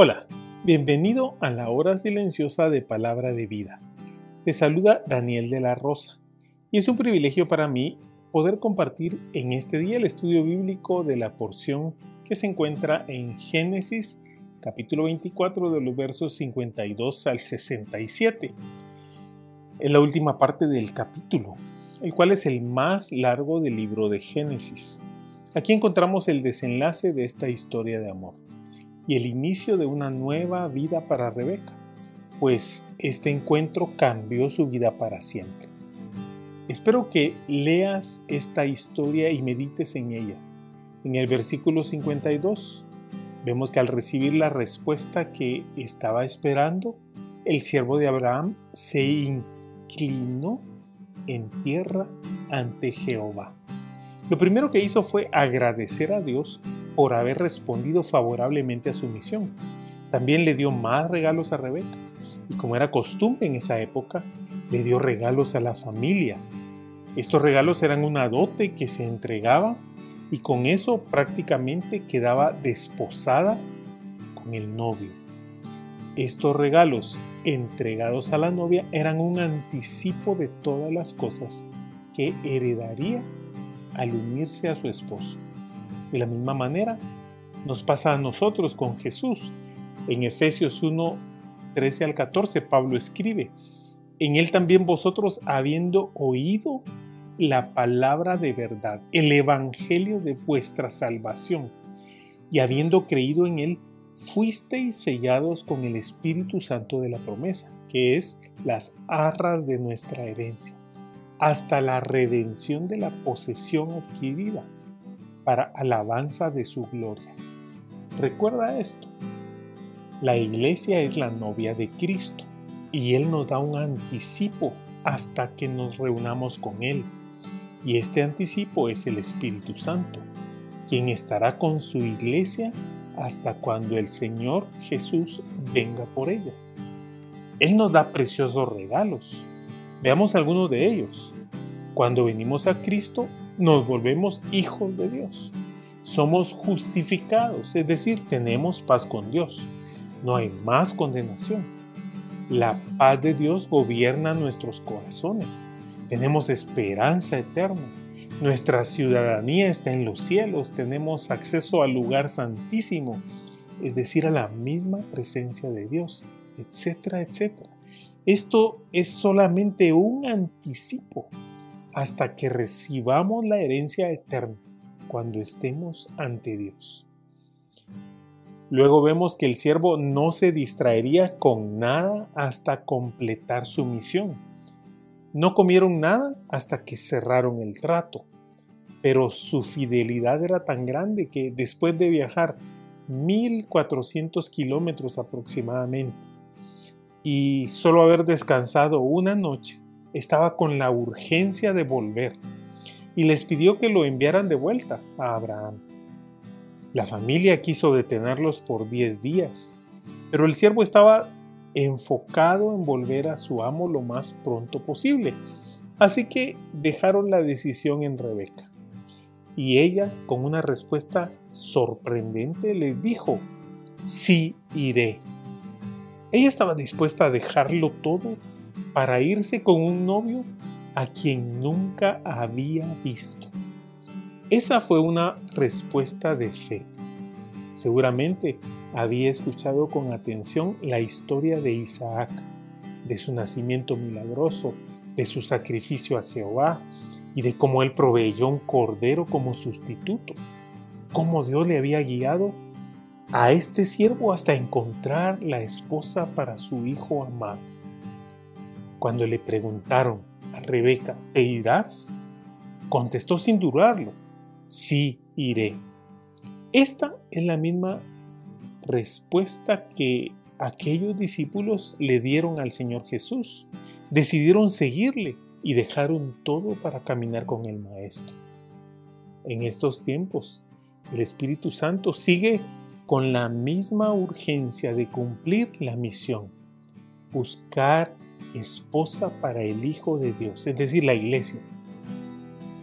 Hola, bienvenido a la hora silenciosa de Palabra de Vida. Te saluda Daniel de la Rosa y es un privilegio para mí poder compartir en este día el estudio bíblico de la porción que se encuentra en Génesis capítulo 24 de los versos 52 al 67. Es la última parte del capítulo, el cual es el más largo del libro de Génesis. Aquí encontramos el desenlace de esta historia de amor y el inicio de una nueva vida para Rebeca, pues este encuentro cambió su vida para siempre. Espero que leas esta historia y medites en ella. En el versículo 52 vemos que al recibir la respuesta que estaba esperando, el siervo de Abraham se inclinó en tierra ante Jehová. Lo primero que hizo fue agradecer a Dios por haber respondido favorablemente a su misión. También le dio más regalos a Rebeca y como era costumbre en esa época, le dio regalos a la familia. Estos regalos eran una dote que se entregaba y con eso prácticamente quedaba desposada con el novio. Estos regalos entregados a la novia eran un anticipo de todas las cosas que heredaría al unirse a su esposo. De la misma manera, nos pasa a nosotros con Jesús. En Efesios 1, 13 al 14, Pablo escribe, en él también vosotros, habiendo oído la palabra de verdad, el evangelio de vuestra salvación, y habiendo creído en él, fuisteis sellados con el Espíritu Santo de la promesa, que es las arras de nuestra herencia hasta la redención de la posesión adquirida para alabanza de su gloria. Recuerda esto. La iglesia es la novia de Cristo y Él nos da un anticipo hasta que nos reunamos con Él. Y este anticipo es el Espíritu Santo, quien estará con su iglesia hasta cuando el Señor Jesús venga por ella. Él nos da preciosos regalos, Veamos algunos de ellos. Cuando venimos a Cristo, nos volvemos hijos de Dios. Somos justificados, es decir, tenemos paz con Dios. No hay más condenación. La paz de Dios gobierna nuestros corazones. Tenemos esperanza eterna. Nuestra ciudadanía está en los cielos. Tenemos acceso al lugar santísimo, es decir, a la misma presencia de Dios, etcétera, etcétera. Esto es solamente un anticipo hasta que recibamos la herencia eterna cuando estemos ante Dios. Luego vemos que el siervo no se distraería con nada hasta completar su misión. No comieron nada hasta que cerraron el trato, pero su fidelidad era tan grande que después de viajar 1400 kilómetros aproximadamente, y solo haber descansado una noche, estaba con la urgencia de volver y les pidió que lo enviaran de vuelta a Abraham. La familia quiso detenerlos por diez días, pero el siervo estaba enfocado en volver a su amo lo más pronto posible, así que dejaron la decisión en Rebeca. Y ella, con una respuesta sorprendente, les dijo, sí iré. Ella estaba dispuesta a dejarlo todo para irse con un novio a quien nunca había visto. Esa fue una respuesta de fe. Seguramente había escuchado con atención la historia de Isaac, de su nacimiento milagroso, de su sacrificio a Jehová y de cómo él proveyó un cordero como sustituto, cómo Dios le había guiado a este siervo hasta encontrar la esposa para su hijo amado. Cuando le preguntaron a Rebeca, ¿te irás? Contestó sin dudarlo, sí iré. Esta es la misma respuesta que aquellos discípulos le dieron al Señor Jesús. Decidieron seguirle y dejaron todo para caminar con el Maestro. En estos tiempos, el Espíritu Santo sigue con la misma urgencia de cumplir la misión, buscar esposa para el Hijo de Dios, es decir, la iglesia,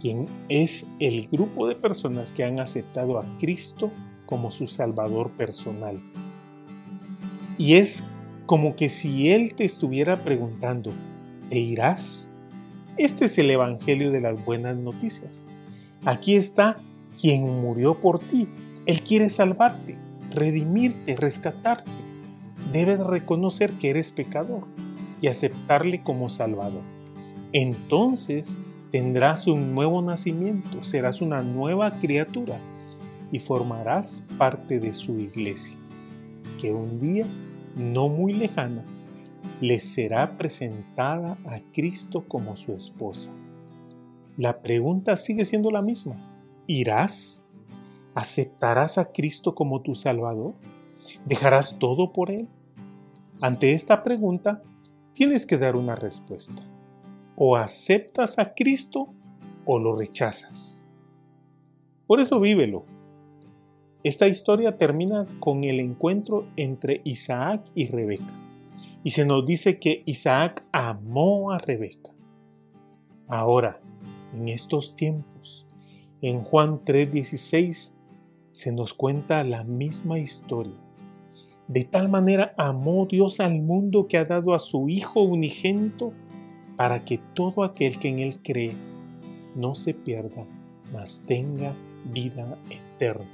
quien es el grupo de personas que han aceptado a Cristo como su Salvador personal. Y es como que si Él te estuviera preguntando, ¿te irás? Este es el Evangelio de las buenas noticias. Aquí está quien murió por ti. Él quiere salvarte redimirte, rescatarte. Debes reconocer que eres pecador y aceptarle como Salvador. Entonces tendrás un nuevo nacimiento, serás una nueva criatura y formarás parte de su iglesia, que un día, no muy lejano, le será presentada a Cristo como su esposa. La pregunta sigue siendo la misma. ¿Irás? ¿Aceptarás a Cristo como tu Salvador? ¿Dejarás todo por Él? Ante esta pregunta, tienes que dar una respuesta. O aceptas a Cristo o lo rechazas. Por eso vívelo. Esta historia termina con el encuentro entre Isaac y Rebeca. Y se nos dice que Isaac amó a Rebeca. Ahora, en estos tiempos, en Juan 3:16 se nos cuenta la misma historia. De tal manera amó Dios al mundo que ha dado a su Hijo unigénito para que todo aquel que en Él cree no se pierda, mas tenga vida eterna.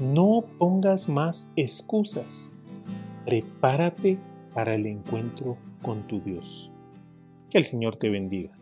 No pongas más excusas. Prepárate para el encuentro con tu Dios. Que el Señor te bendiga.